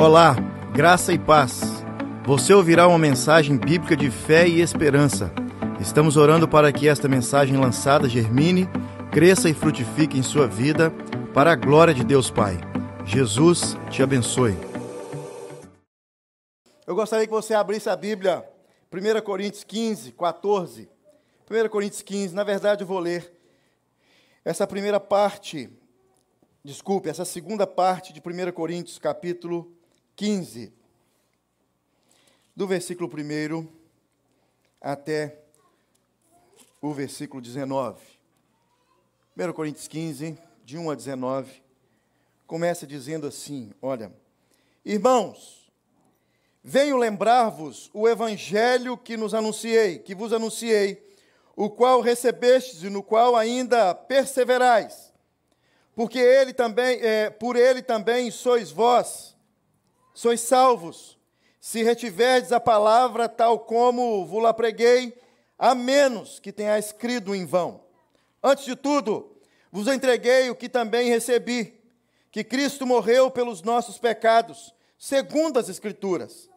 Olá, graça e paz. Você ouvirá uma mensagem bíblica de fé e esperança. Estamos orando para que esta mensagem lançada germine, cresça e frutifique em sua vida, para a glória de Deus Pai. Jesus te abençoe. Eu gostaria que você abrisse a Bíblia, 1 Coríntios 15, 14. 1 Coríntios 15, na verdade eu vou ler essa primeira parte, desculpe, essa segunda parte de 1 Coríntios, capítulo 15, do versículo 1 até o versículo 19. 1 Coríntios 15, de 1 a 19, começa dizendo assim: Olha, irmãos, venho lembrar-vos o evangelho que nos anunciei, que vos anunciei, o qual recebestes e no qual ainda perseverais, porque ele também, é, por ele também sois vós sois salvos, se retiverdes a palavra tal como vos la preguei, a menos que tenha escrito em vão. Antes de tudo, vos entreguei o que também recebi, que Cristo morreu pelos nossos pecados, segundo as Escrituras,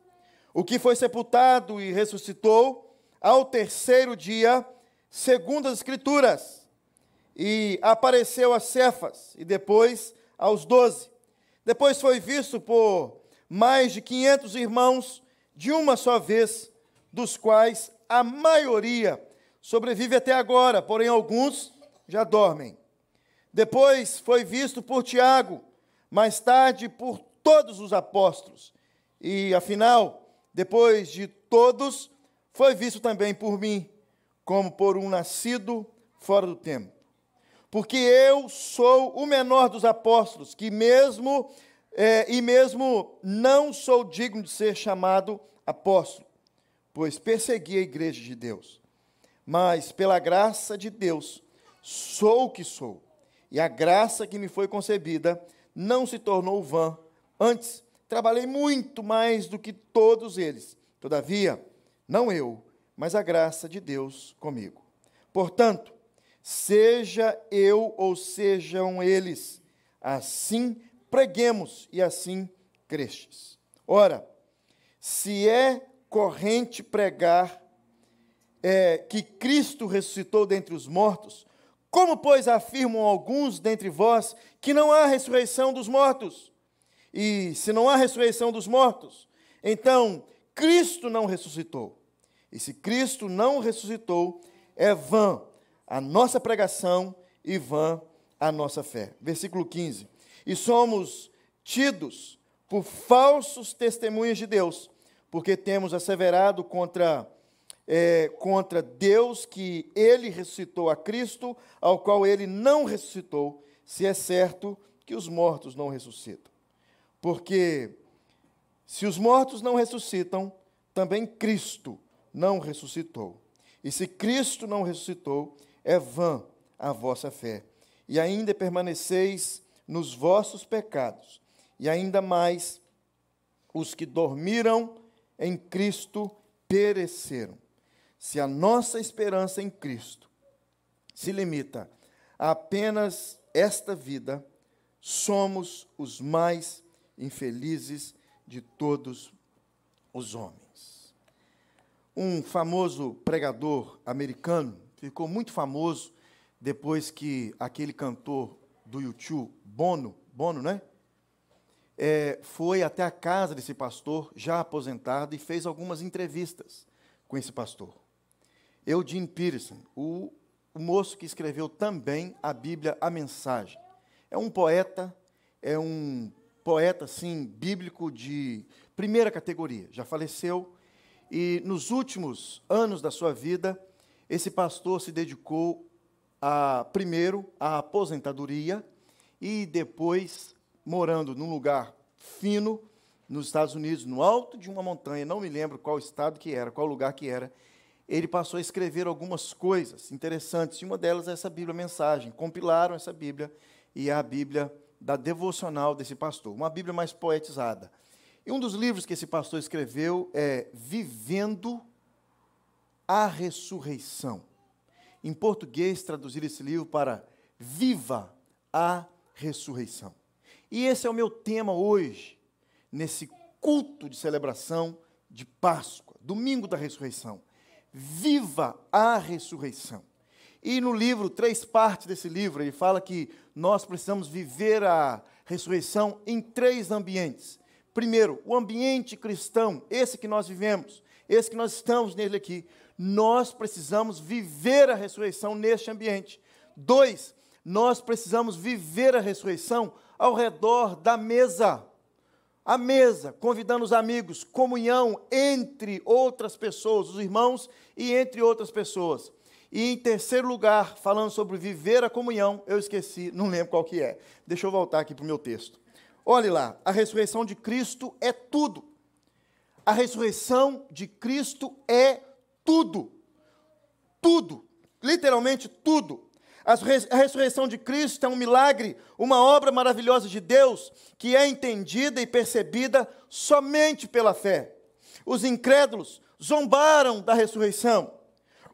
o que foi sepultado e ressuscitou ao terceiro dia, segundo as Escrituras, e apareceu a Cefas e depois aos doze. Depois foi visto por mais de 500 irmãos de uma só vez, dos quais a maioria sobrevive até agora, porém alguns já dormem. Depois foi visto por Tiago, mais tarde por todos os apóstolos. E afinal, depois de todos, foi visto também por mim, como por um nascido fora do tempo. Porque eu sou o menor dos apóstolos, que mesmo é, e mesmo não sou digno de ser chamado apóstolo, pois persegui a igreja de Deus. Mas pela graça de Deus, sou o que sou. E a graça que me foi concebida não se tornou vã. Antes, trabalhei muito mais do que todos eles. Todavia, não eu, mas a graça de Deus comigo. Portanto, seja eu ou sejam eles, assim preguemos e assim crestes. Ora, se é corrente pregar é, que Cristo ressuscitou dentre os mortos, como, pois, afirmam alguns dentre vós que não há ressurreição dos mortos? E se não há ressurreição dos mortos, então Cristo não ressuscitou. E se Cristo não ressuscitou, é vã a nossa pregação e vã a nossa fé. Versículo 15 e somos tidos por falsos testemunhas de Deus, porque temos asseverado contra, é, contra Deus que ele ressuscitou a Cristo, ao qual ele não ressuscitou, se é certo que os mortos não ressuscitam. Porque se os mortos não ressuscitam, também Cristo não ressuscitou. E se Cristo não ressuscitou, é vã a vossa fé. E ainda permaneceis nos vossos pecados, e ainda mais os que dormiram em Cristo pereceram. Se a nossa esperança em Cristo se limita a apenas esta vida, somos os mais infelizes de todos os homens. Um famoso pregador americano ficou muito famoso depois que aquele cantor do YouTube Bono, Bono, né? É, foi até a casa desse pastor, já aposentado, e fez algumas entrevistas com esse pastor. Eugene Peterson, o, o moço que escreveu também a Bíblia, a Mensagem. É um poeta, é um poeta, assim, bíblico de primeira categoria. Já faleceu e nos últimos anos da sua vida, esse pastor se dedicou a, primeiro à aposentadoria e depois morando num lugar fino nos Estados Unidos, no alto de uma montanha, não me lembro qual estado que era, qual lugar que era, ele passou a escrever algumas coisas interessantes, e uma delas é essa Bíblia Mensagem. Compilaram essa Bíblia e é a Bíblia da devocional desse pastor, uma Bíblia mais poetizada. E um dos livros que esse pastor escreveu é Vivendo a Ressurreição. Em português, traduzir esse livro para Viva a ressurreição. E esse é o meu tema hoje, nesse culto de celebração de Páscoa, domingo da ressurreição. Viva a ressurreição. E no livro, três partes desse livro, ele fala que nós precisamos viver a ressurreição em três ambientes. Primeiro, o ambiente cristão, esse que nós vivemos, esse que nós estamos nele aqui. Nós precisamos viver a ressurreição neste ambiente. Dois, nós precisamos viver a ressurreição ao redor da mesa. A mesa, convidando os amigos, comunhão entre outras pessoas, os irmãos e entre outras pessoas. E em terceiro lugar, falando sobre viver a comunhão, eu esqueci, não lembro qual que é. Deixa eu voltar aqui para o meu texto. Olhe lá, a ressurreição de Cristo é tudo. A ressurreição de Cristo é tudo. Tudo. Literalmente tudo. A ressurreição de Cristo é um milagre, uma obra maravilhosa de Deus, que é entendida e percebida somente pela fé. Os incrédulos zombaram da ressurreição.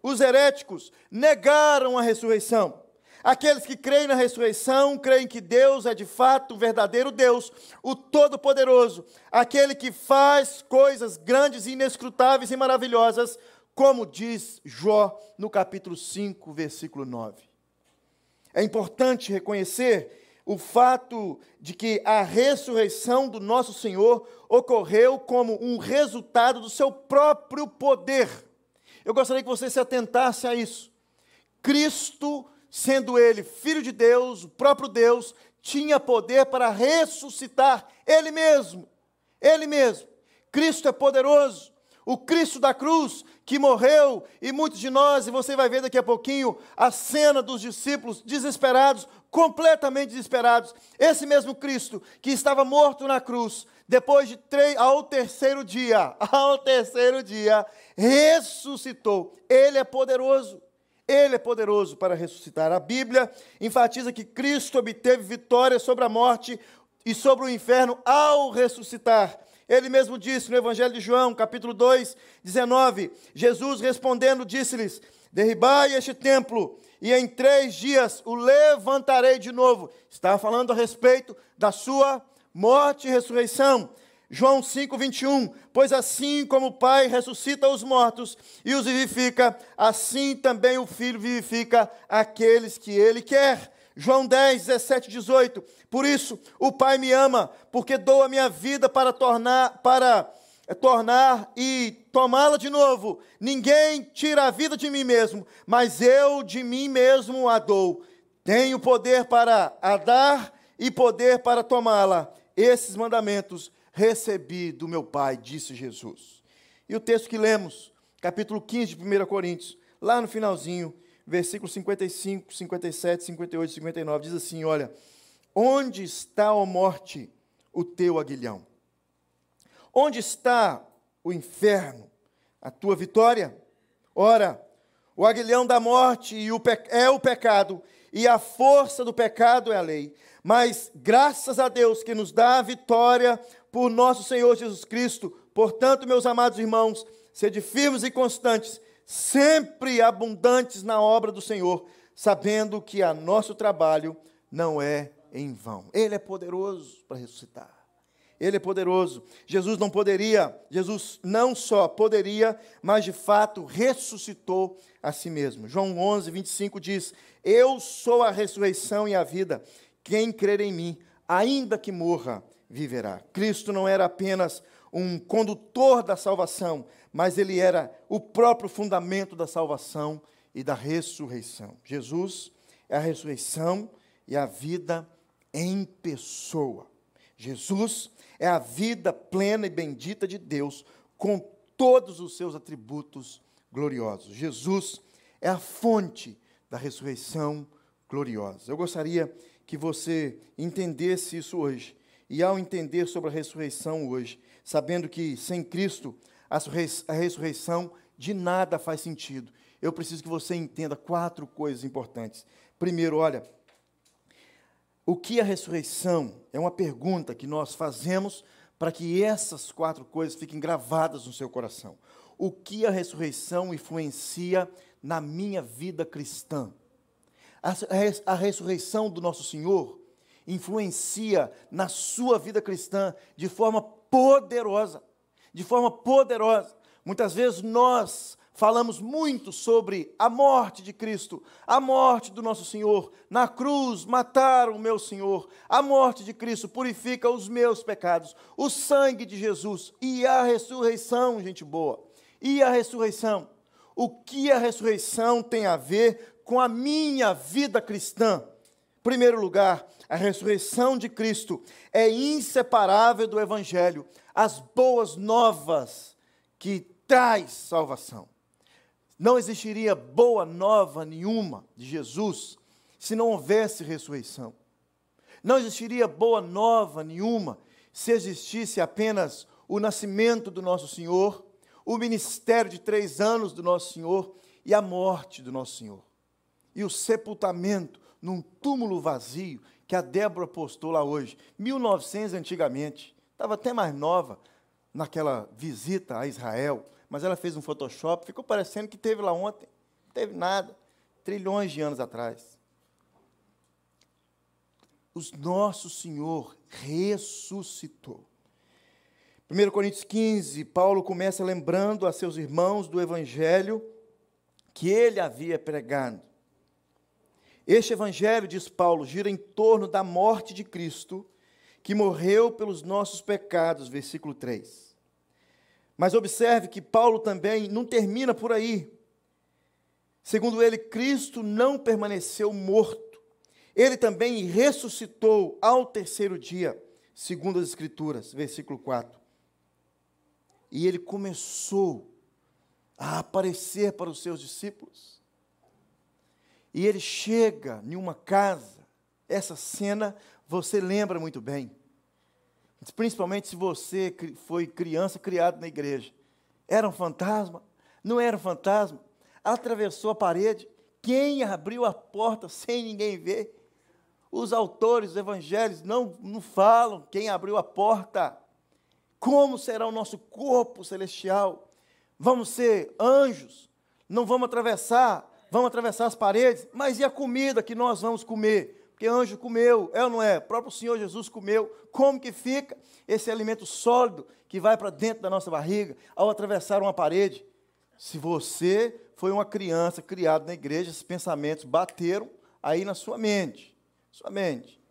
Os heréticos negaram a ressurreição. Aqueles que creem na ressurreição, creem que Deus é de fato o verdadeiro Deus, o Todo-Poderoso, aquele que faz coisas grandes, inescrutáveis e maravilhosas, como diz Jó no capítulo 5, versículo 9. É importante reconhecer o fato de que a ressurreição do nosso Senhor ocorreu como um resultado do seu próprio poder. Eu gostaria que você se atentasse a isso. Cristo sendo ele filho de Deus, o próprio Deus, tinha poder para ressuscitar ele mesmo. Ele mesmo. Cristo é poderoso. O Cristo da cruz que morreu, e muitos de nós, e você vai ver daqui a pouquinho a cena dos discípulos desesperados, completamente desesperados. Esse mesmo Cristo que estava morto na cruz, depois de três, ao terceiro dia, ao terceiro dia, ressuscitou. Ele é poderoso. Ele é poderoso para ressuscitar. A Bíblia enfatiza que Cristo obteve vitória sobre a morte e sobre o inferno ao ressuscitar. Ele mesmo disse no Evangelho de João, capítulo 2, 19: Jesus respondendo, disse-lhes: Derribai este templo, e em três dias o levantarei de novo. Estava falando a respeito da sua morte e ressurreição. João 5, 21. Pois assim como o Pai ressuscita os mortos e os vivifica, assim também o Filho vivifica aqueles que ele quer. João 10, 17, 18. Por isso, o Pai me ama, porque dou a minha vida para tornar, para eh, tornar e tomá-la de novo. Ninguém tira a vida de mim mesmo, mas eu de mim mesmo a dou. Tenho poder para a dar e poder para tomá-la. Esses mandamentos recebi do meu Pai, disse Jesus. E o texto que lemos, capítulo 15 de 1 Coríntios, lá no finalzinho, versículos 55, 57, 58 e 59, diz assim: Olha, onde está, a morte, o teu aguilhão? Onde está o inferno, a tua vitória? Ora, o aguilhão da morte é o pecado, e a força do pecado é a lei. Mas graças a Deus que nos dá a vitória por nosso Senhor Jesus Cristo. Portanto, meus amados irmãos, sede firmes e constantes, sempre abundantes na obra do Senhor, sabendo que a nosso trabalho não é em vão. Ele é poderoso para ressuscitar. Ele é poderoso. Jesus não poderia, Jesus não só poderia, mas de fato ressuscitou a si mesmo. João 11, 25 diz: Eu sou a ressurreição e a vida. Quem crer em mim, ainda que morra, viverá. Cristo não era apenas um condutor da salvação, mas ele era o próprio fundamento da salvação e da ressurreição. Jesus é a ressurreição e a vida em pessoa. Jesus é a vida plena e bendita de Deus, com todos os seus atributos gloriosos. Jesus é a fonte da ressurreição gloriosa. Eu gostaria que você entendesse isso hoje. E ao entender sobre a ressurreição hoje, sabendo que sem Cristo a ressurreição de nada faz sentido, eu preciso que você entenda quatro coisas importantes. Primeiro, olha, o que a ressurreição? É uma pergunta que nós fazemos para que essas quatro coisas fiquem gravadas no seu coração. O que a ressurreição influencia na minha vida cristã? A, a, a ressurreição do nosso Senhor influencia na sua vida cristã de forma poderosa. De forma poderosa. Muitas vezes nós falamos muito sobre a morte de Cristo, a morte do nosso Senhor. Na cruz mataram o meu Senhor. A morte de Cristo purifica os meus pecados. O sangue de Jesus e a ressurreição, gente boa. E a ressurreição. O que a ressurreição tem a ver com a minha vida cristã? Primeiro lugar, a ressurreição de Cristo é inseparável do Evangelho, as boas novas que traz salvação. Não existiria boa nova nenhuma de Jesus se não houvesse ressurreição. Não existiria boa nova nenhuma se existisse apenas o nascimento do nosso Senhor, o ministério de três anos do nosso Senhor e a morte do nosso Senhor. E o sepultamento num túmulo vazio que a Débora postou lá hoje, 1900 antigamente, estava até mais nova naquela visita a Israel, mas ela fez um Photoshop, ficou parecendo que teve lá ontem, não teve nada, trilhões de anos atrás. O nosso Senhor ressuscitou. 1 Coríntios 15, Paulo começa lembrando a seus irmãos do evangelho que ele havia pregado. Este evangelho, diz Paulo, gira em torno da morte de Cristo, que morreu pelos nossos pecados, versículo 3. Mas observe que Paulo também não termina por aí. Segundo ele, Cristo não permaneceu morto. Ele também ressuscitou ao terceiro dia, segundo as Escrituras, versículo 4. E ele começou a aparecer para os seus discípulos. E ele chega em uma casa, essa cena você lembra muito bem. Principalmente se você foi criança criado na igreja. Era um fantasma? Não era um fantasma? Atravessou a parede. Quem abriu a porta sem ninguém ver? Os autores dos evangelhos não, não falam quem abriu a porta. Como será o nosso corpo celestial? Vamos ser anjos? Não vamos atravessar vamos atravessar as paredes, mas e a comida que nós vamos comer? Porque anjo comeu, é ou não é? O próprio Senhor Jesus comeu. Como que fica esse alimento sólido que vai para dentro da nossa barriga ao atravessar uma parede? Se você foi uma criança criada na igreja, esses pensamentos bateram aí na sua mente. Sua mente.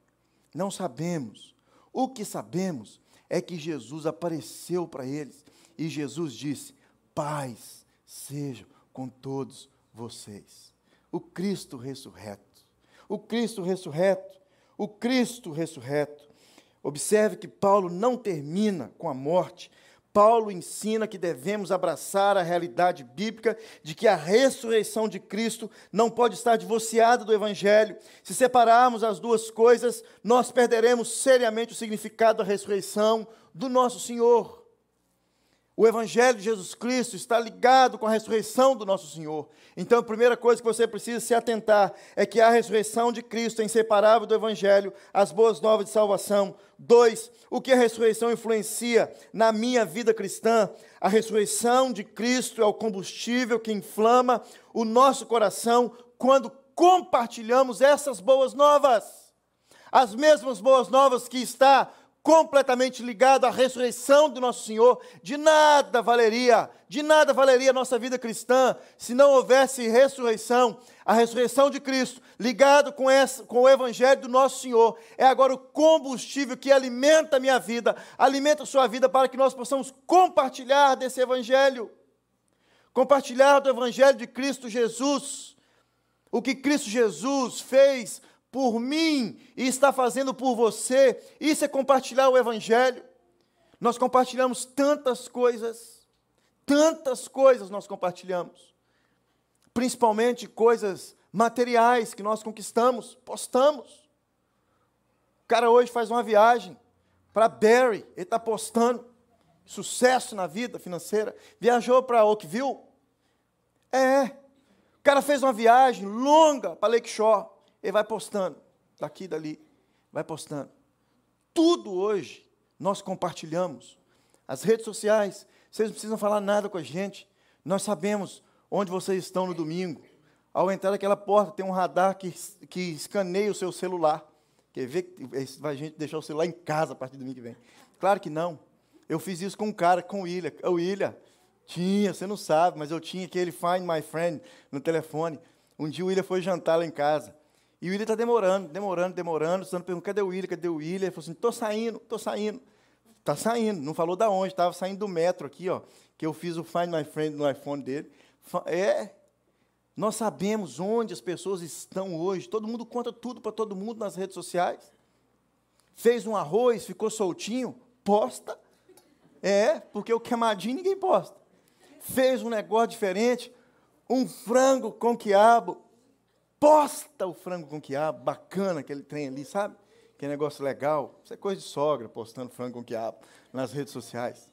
Não sabemos. O que sabemos é que Jesus apareceu para eles e Jesus disse: Paz seja com todos vocês. O Cristo ressurreto. O Cristo ressurreto. O Cristo ressurreto. Observe que Paulo não termina com a morte. Paulo ensina que devemos abraçar a realidade bíblica de que a ressurreição de Cristo não pode estar divorciada do Evangelho. Se separarmos as duas coisas, nós perderemos seriamente o significado da ressurreição do nosso Senhor. O Evangelho de Jesus Cristo está ligado com a ressurreição do nosso Senhor. Então, a primeira coisa que você precisa se atentar é que a ressurreição de Cristo é inseparável do Evangelho, as boas novas de salvação. Dois, o que a ressurreição influencia na minha vida cristã? A ressurreição de Cristo é o combustível que inflama o nosso coração quando compartilhamos essas boas novas. As mesmas boas novas que está completamente ligado à ressurreição do nosso Senhor, de nada valeria, de nada valeria a nossa vida cristã se não houvesse ressurreição. A ressurreição de Cristo, ligado com, essa, com o Evangelho do nosso Senhor, é agora o combustível que alimenta a minha vida, alimenta a sua vida, para que nós possamos compartilhar desse Evangelho. Compartilhar do Evangelho de Cristo Jesus. O que Cristo Jesus fez por mim e está fazendo por você. Isso é compartilhar o Evangelho. Nós compartilhamos tantas coisas, tantas coisas nós compartilhamos, principalmente coisas materiais que nós conquistamos, postamos. O cara hoje faz uma viagem para Barry, ele está postando sucesso na vida financeira, viajou para Oakville. É, o cara fez uma viagem longa para Lakeshore. Ele vai postando, daqui dali, vai postando. Tudo hoje nós compartilhamos. As redes sociais, vocês não precisam falar nada com a gente. Nós sabemos onde vocês estão no domingo. Ao entrar naquela porta, tem um radar que, que escaneia o seu celular, Quer ver que vai gente deixar o celular em casa a partir do domingo que vem? Claro que não. Eu fiz isso com um cara, com o William. O William, tinha, você não sabe, mas eu tinha aquele Find My Friend no telefone. Um dia o William foi jantar lá em casa. E o William está demorando, demorando, demorando. Você perguntou, cadê o William? Cadê o William? Ele falou assim, estou saindo, estou saindo. Está saindo. Não falou da onde, estava saindo do metro aqui, ó. Que eu fiz o Find My Friend no iPhone dele. É, nós sabemos onde as pessoas estão hoje. Todo mundo conta tudo para todo mundo nas redes sociais. Fez um arroz, ficou soltinho, posta. É, porque o queimadinho ninguém posta. Fez um negócio diferente, um frango com quiabo. Posta o frango com quiabo, bacana aquele trem ali, sabe? Que negócio legal. Isso é coisa de sogra, postando frango com quiabo nas redes sociais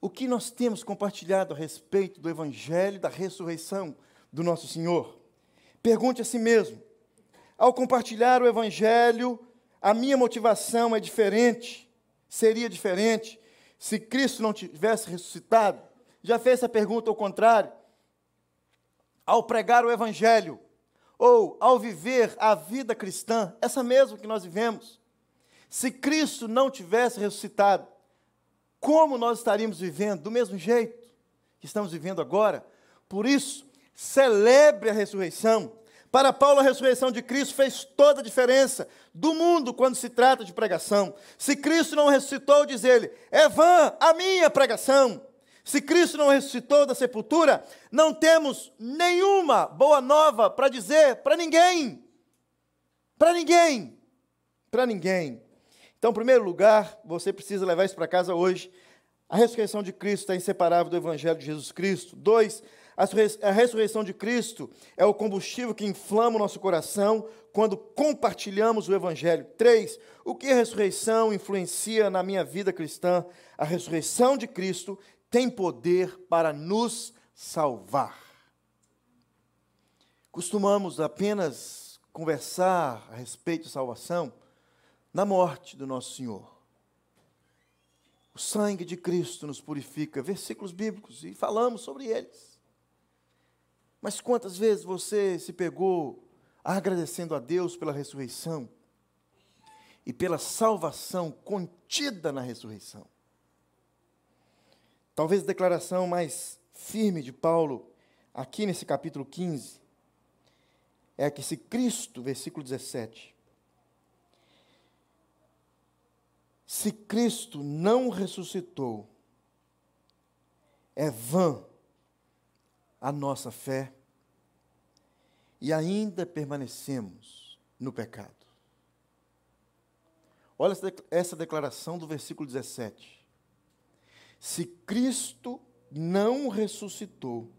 o que nós temos compartilhado a respeito do Evangelho da ressurreição do nosso Senhor. Pergunte a si mesmo: ao compartilhar o Evangelho, a minha motivação é diferente? Seria diferente se Cristo não tivesse ressuscitado? Já fez essa pergunta ao contrário? Ao pregar o Evangelho, ou ao viver a vida cristã, essa mesma que nós vivemos, se Cristo não tivesse ressuscitado, como nós estaríamos vivendo do mesmo jeito que estamos vivendo agora. Por isso, celebre a ressurreição. Para Paulo, a ressurreição de Cristo fez toda a diferença do mundo quando se trata de pregação. Se Cristo não ressuscitou, diz ele, é vã a minha pregação. Se Cristo não ressuscitou da sepultura, não temos nenhuma boa nova para dizer para ninguém. Para ninguém. Para ninguém. Então, em primeiro lugar, você precisa levar isso para casa hoje. A ressurreição de Cristo está inseparável do Evangelho de Jesus Cristo. Dois, a ressurreição de Cristo é o combustível que inflama o nosso coração quando compartilhamos o Evangelho. Três, o que a ressurreição influencia na minha vida cristã? A ressurreição de Cristo tem poder para nos salvar. Costumamos apenas conversar a respeito de salvação na morte do nosso Senhor. O sangue de Cristo nos purifica, versículos bíblicos, e falamos sobre eles. Mas quantas vezes você se pegou agradecendo a Deus pela ressurreição e pela salvação contida na ressurreição? Talvez a declaração mais firme de Paulo, aqui nesse capítulo 15, é que se Cristo, versículo 17, Se Cristo não ressuscitou, é vã a nossa fé e ainda permanecemos no pecado. Olha essa declaração do versículo 17. Se Cristo não ressuscitou,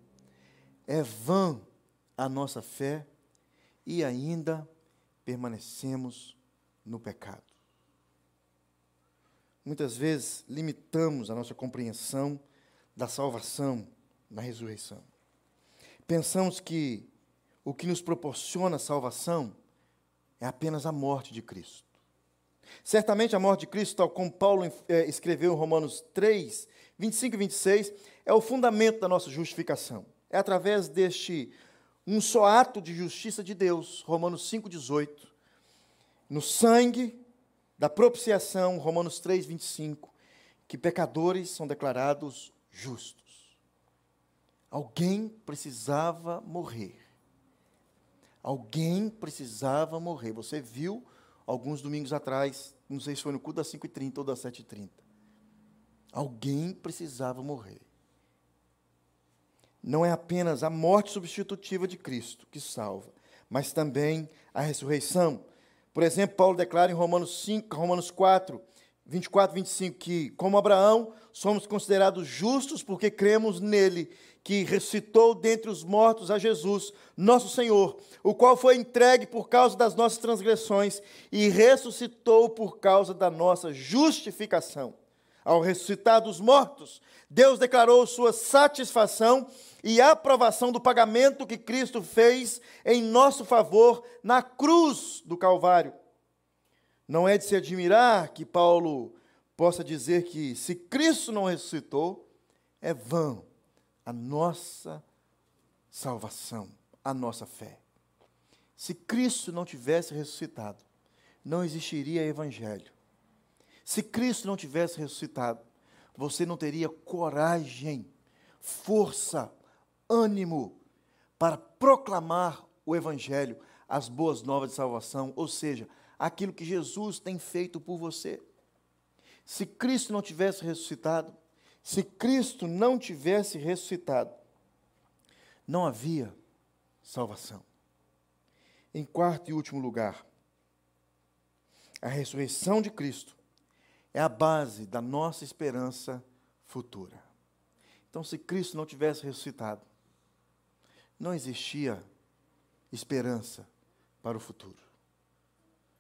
é vã a nossa fé e ainda permanecemos no pecado. Muitas vezes limitamos a nossa compreensão da salvação na ressurreição. Pensamos que o que nos proporciona salvação é apenas a morte de Cristo. Certamente a morte de Cristo, tal como Paulo eh, escreveu em Romanos 3, 25 e 26, é o fundamento da nossa justificação. É através deste um só ato de justiça de Deus, Romanos 5, 18, no sangue da propiciação, Romanos 3, 25, que pecadores são declarados justos. Alguém precisava morrer. Alguém precisava morrer. Você viu alguns domingos atrás, não sei se foi no culto das 5h30 ou das 7h30. Alguém precisava morrer. Não é apenas a morte substitutiva de Cristo que salva, mas também a ressurreição. Por exemplo, Paulo declara em Romanos 5, Romanos 4, 24, 25 que, como Abraão, somos considerados justos porque cremos nele, que ressuscitou dentre os mortos a Jesus, nosso Senhor, o qual foi entregue por causa das nossas transgressões e ressuscitou por causa da nossa justificação. Ao ressuscitar dos mortos, Deus declarou sua satisfação e aprovação do pagamento que Cristo fez em nosso favor na cruz do Calvário. Não é de se admirar que Paulo possa dizer que se Cristo não ressuscitou, é vã a nossa salvação, a nossa fé. Se Cristo não tivesse ressuscitado, não existiria evangelho. Se Cristo não tivesse ressuscitado, você não teria coragem, força, ânimo para proclamar o evangelho, as boas novas de salvação, ou seja, aquilo que Jesus tem feito por você. Se Cristo não tivesse ressuscitado, se Cristo não tivesse ressuscitado, não havia salvação. Em quarto e último lugar, a ressurreição de Cristo é a base da nossa esperança futura. Então, se Cristo não tivesse ressuscitado, não existia esperança para o futuro.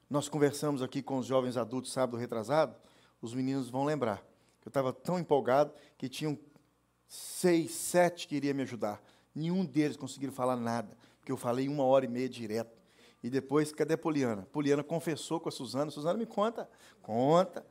Nós conversamos aqui com os jovens adultos sábado retrasado, os meninos vão lembrar. Eu estava tão empolgado que tinham seis, sete que iriam me ajudar. Nenhum deles conseguiram falar nada, porque eu falei uma hora e meia direto. E depois, cadê a Poliana? Poliana confessou com a Suzana. Suzana, me conta. Conta.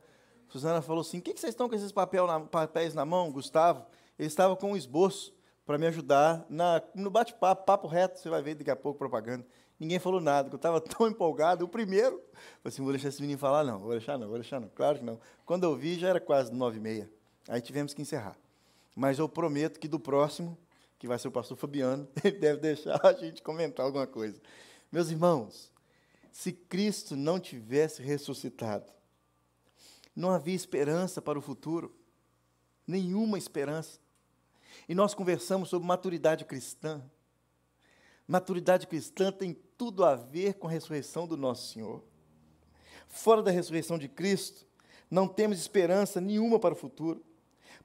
Suzana falou assim: o que, que vocês estão com esses papel na, papéis na mão, Gustavo? Ele estava com um esboço para me ajudar na, no bate-papo, papo reto, você vai ver daqui a pouco propaganda. Ninguém falou nada, porque eu estava tão empolgado. O primeiro, falei assim, vou deixar esse menino falar, não, vou deixar não, vou deixar não, claro que não. Quando eu vi, já era quase nove e meia. Aí tivemos que encerrar. Mas eu prometo que do próximo, que vai ser o pastor Fabiano, ele deve deixar a gente comentar alguma coisa. Meus irmãos, se Cristo não tivesse ressuscitado, não havia esperança para o futuro, nenhuma esperança. E nós conversamos sobre maturidade cristã. Maturidade cristã tem tudo a ver com a ressurreição do nosso Senhor. Fora da ressurreição de Cristo, não temos esperança nenhuma para o futuro.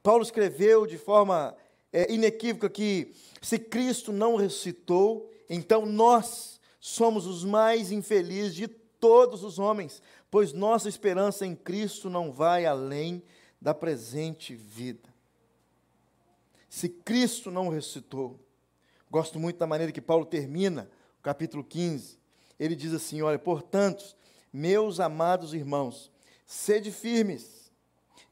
Paulo escreveu de forma é, inequívoca que se Cristo não ressuscitou, então nós somos os mais infelizes de todos os homens, pois nossa esperança em Cristo não vai além da presente vida. Se Cristo não ressuscitou, gosto muito da maneira que Paulo termina o capítulo 15. Ele diz assim: Olha, portanto, meus amados irmãos, sede firmes,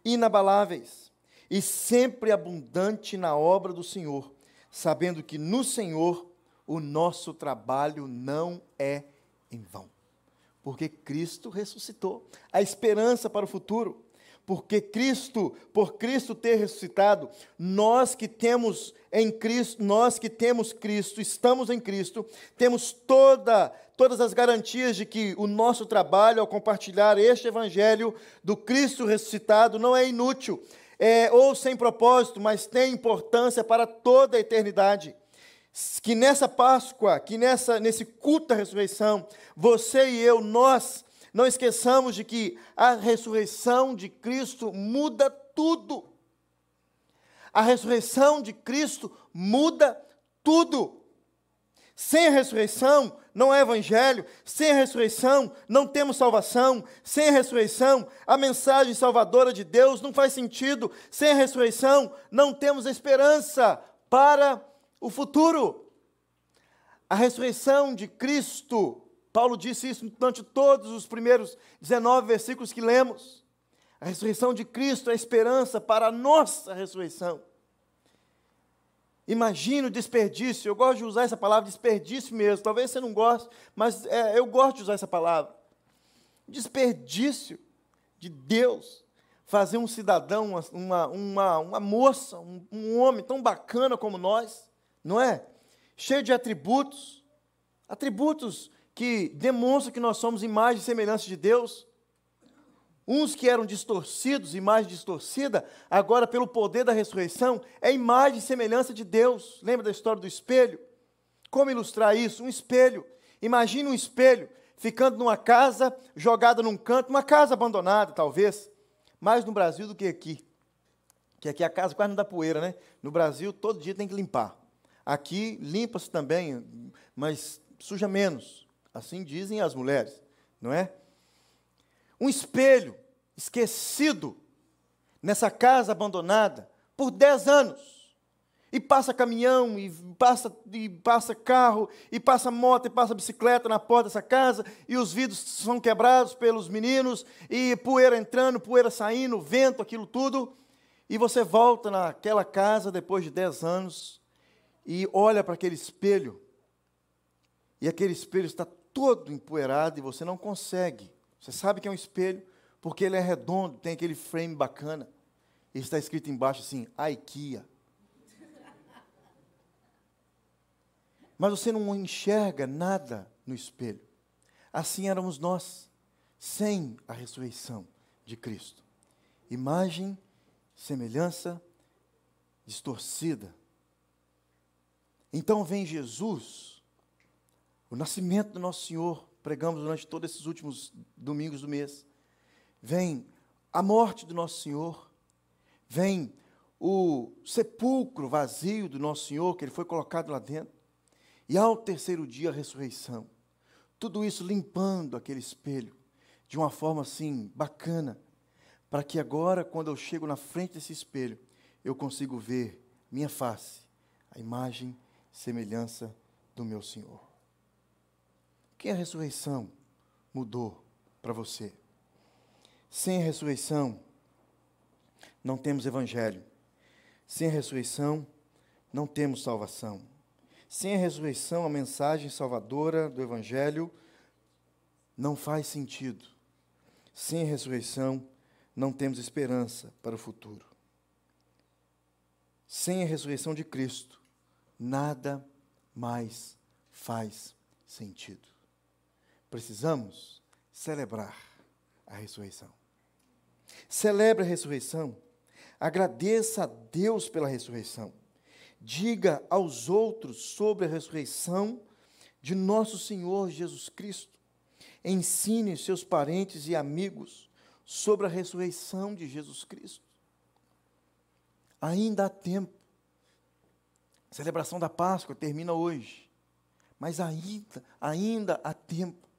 inabaláveis e sempre abundante na obra do Senhor, sabendo que no Senhor o nosso trabalho não é em vão. Porque Cristo ressuscitou. A esperança para o futuro. Porque Cristo, por Cristo ter ressuscitado, nós que temos em Cristo, nós que temos Cristo, estamos em Cristo, temos toda, todas as garantias de que o nosso trabalho ao compartilhar este evangelho do Cristo ressuscitado não é inútil, é, ou sem propósito, mas tem importância para toda a eternidade. Que nessa Páscoa, que nessa, nesse culto da ressurreição, você e eu, nós, não esqueçamos de que a ressurreição de Cristo muda tudo. A ressurreição de Cristo muda tudo. Sem a ressurreição não é evangelho, sem a ressurreição não temos salvação, sem a ressurreição a mensagem salvadora de Deus não faz sentido, sem a ressurreição não temos esperança para o futuro. A ressurreição de Cristo, Paulo disse isso durante todos os primeiros 19 versículos que lemos. A ressurreição de Cristo é a esperança para a nossa ressurreição. Imagina o desperdício, eu gosto de usar essa palavra desperdício mesmo, talvez você não goste, mas é, eu gosto de usar essa palavra. Desperdício de Deus fazer um cidadão, uma, uma, uma moça, um, um homem tão bacana como nós, não é? Cheio de atributos, atributos que demonstram que nós somos imagem e semelhança de Deus. Uns que eram distorcidos, imagem distorcida, agora pelo poder da ressurreição, é imagem e semelhança de Deus. Lembra da história do espelho? Como ilustrar isso? Um espelho. Imagine um espelho ficando numa casa, jogada num canto, uma casa abandonada, talvez, mais no Brasil do que aqui. Que aqui a casa quase não dá poeira, né? No Brasil, todo dia tem que limpar. Aqui limpa-se também, mas suja menos. Assim dizem as mulheres, não é? Um espelho esquecido nessa casa abandonada por dez anos. E passa caminhão, e passa, e passa carro, e passa moto, e passa bicicleta na porta dessa casa, e os vidros são quebrados pelos meninos, e poeira entrando, poeira saindo, vento, aquilo tudo. E você volta naquela casa depois de dez anos, e olha para aquele espelho, e aquele espelho está todo empoeirado e você não consegue. Você sabe que é um espelho, porque ele é redondo, tem aquele frame bacana. E está escrito embaixo assim, IKEA. Mas você não enxerga nada no espelho. Assim éramos nós, sem a ressurreição de Cristo. Imagem, semelhança distorcida. Então vem Jesus, o nascimento do nosso Senhor, pregamos durante todos esses últimos domingos do mês. Vem a morte do nosso Senhor, vem o sepulcro vazio do nosso Senhor, que ele foi colocado lá dentro, e ao terceiro dia a ressurreição. Tudo isso limpando aquele espelho de uma forma assim bacana, para que agora, quando eu chego na frente desse espelho, eu consigo ver minha face, a imagem, semelhança do meu Senhor. Que a ressurreição mudou para você? Sem a ressurreição, não temos evangelho. Sem a ressurreição, não temos salvação. Sem a ressurreição, a mensagem salvadora do evangelho não faz sentido. Sem a ressurreição, não temos esperança para o futuro. Sem a ressurreição de Cristo, nada mais faz sentido. Precisamos celebrar a ressurreição. Celebre a ressurreição. Agradeça a Deus pela ressurreição. Diga aos outros sobre a ressurreição de nosso Senhor Jesus Cristo. Ensine seus parentes e amigos sobre a ressurreição de Jesus Cristo. Ainda há tempo. A celebração da Páscoa termina hoje. Mas ainda, ainda há tempo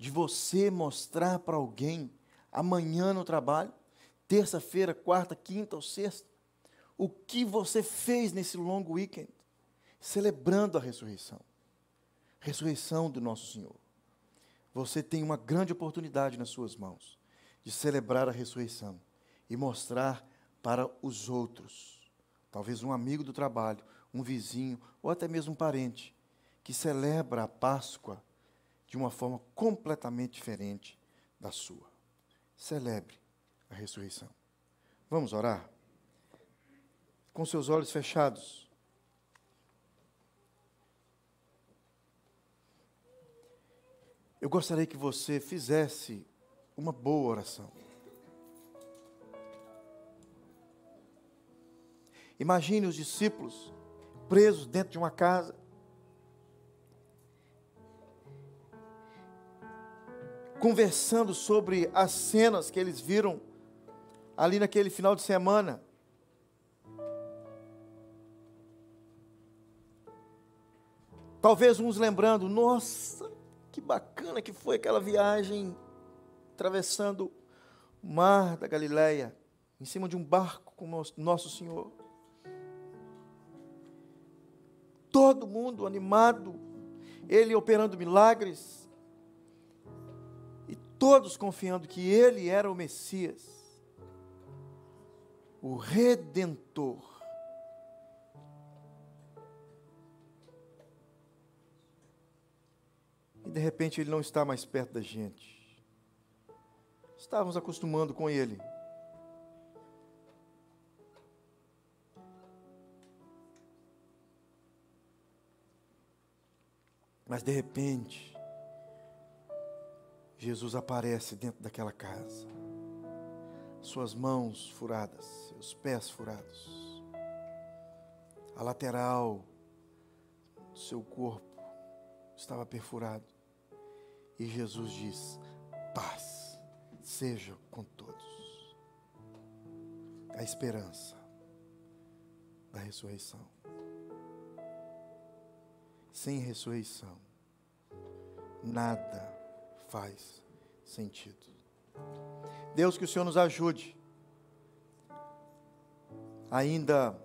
de você mostrar para alguém amanhã no trabalho, terça-feira, quarta, quinta ou sexta, o que você fez nesse longo weekend, celebrando a ressurreição. Ressurreição do nosso Senhor. Você tem uma grande oportunidade nas suas mãos de celebrar a ressurreição e mostrar para os outros, talvez um amigo do trabalho, um vizinho ou até mesmo um parente, que celebra a Páscoa de uma forma completamente diferente da sua. Celebre a ressurreição. Vamos orar? Com seus olhos fechados. Eu gostaria que você fizesse uma boa oração. Imagine os discípulos presos dentro de uma casa. Conversando sobre as cenas que eles viram ali naquele final de semana. Talvez uns lembrando, nossa, que bacana que foi aquela viagem atravessando o mar da Galileia, em cima de um barco com nosso Senhor. todo mundo animado, ele operando milagres, todos confiando que ele era o Messias, o Redentor. E de repente ele não está mais perto da gente. Estávamos acostumando com ele. Mas de repente, Jesus aparece dentro daquela casa. Suas mãos furadas, seus pés furados. A lateral do seu corpo estava perfurado. E Jesus diz: Paz seja com todos. A esperança da ressurreição sem ressurreição, nada faz sentido. Deus, que o Senhor nos ajude. Ainda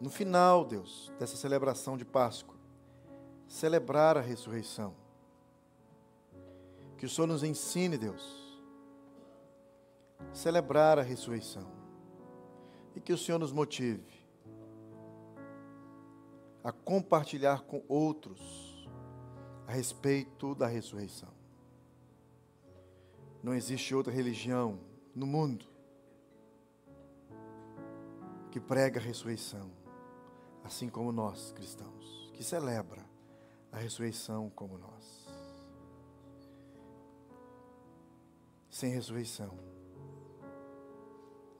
no final, Deus, dessa celebração de Páscoa, celebrar a ressurreição. Que o Senhor nos ensine, Deus, celebrar a ressurreição. E que o Senhor nos motive a compartilhar com outros a respeito da ressurreição. Não existe outra religião no mundo que prega a ressurreição, assim como nós cristãos, que celebra a ressurreição como nós. Sem ressurreição,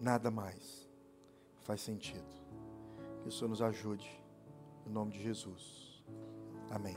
nada mais faz sentido. Que o Senhor nos ajude, em nome de Jesus. Amém.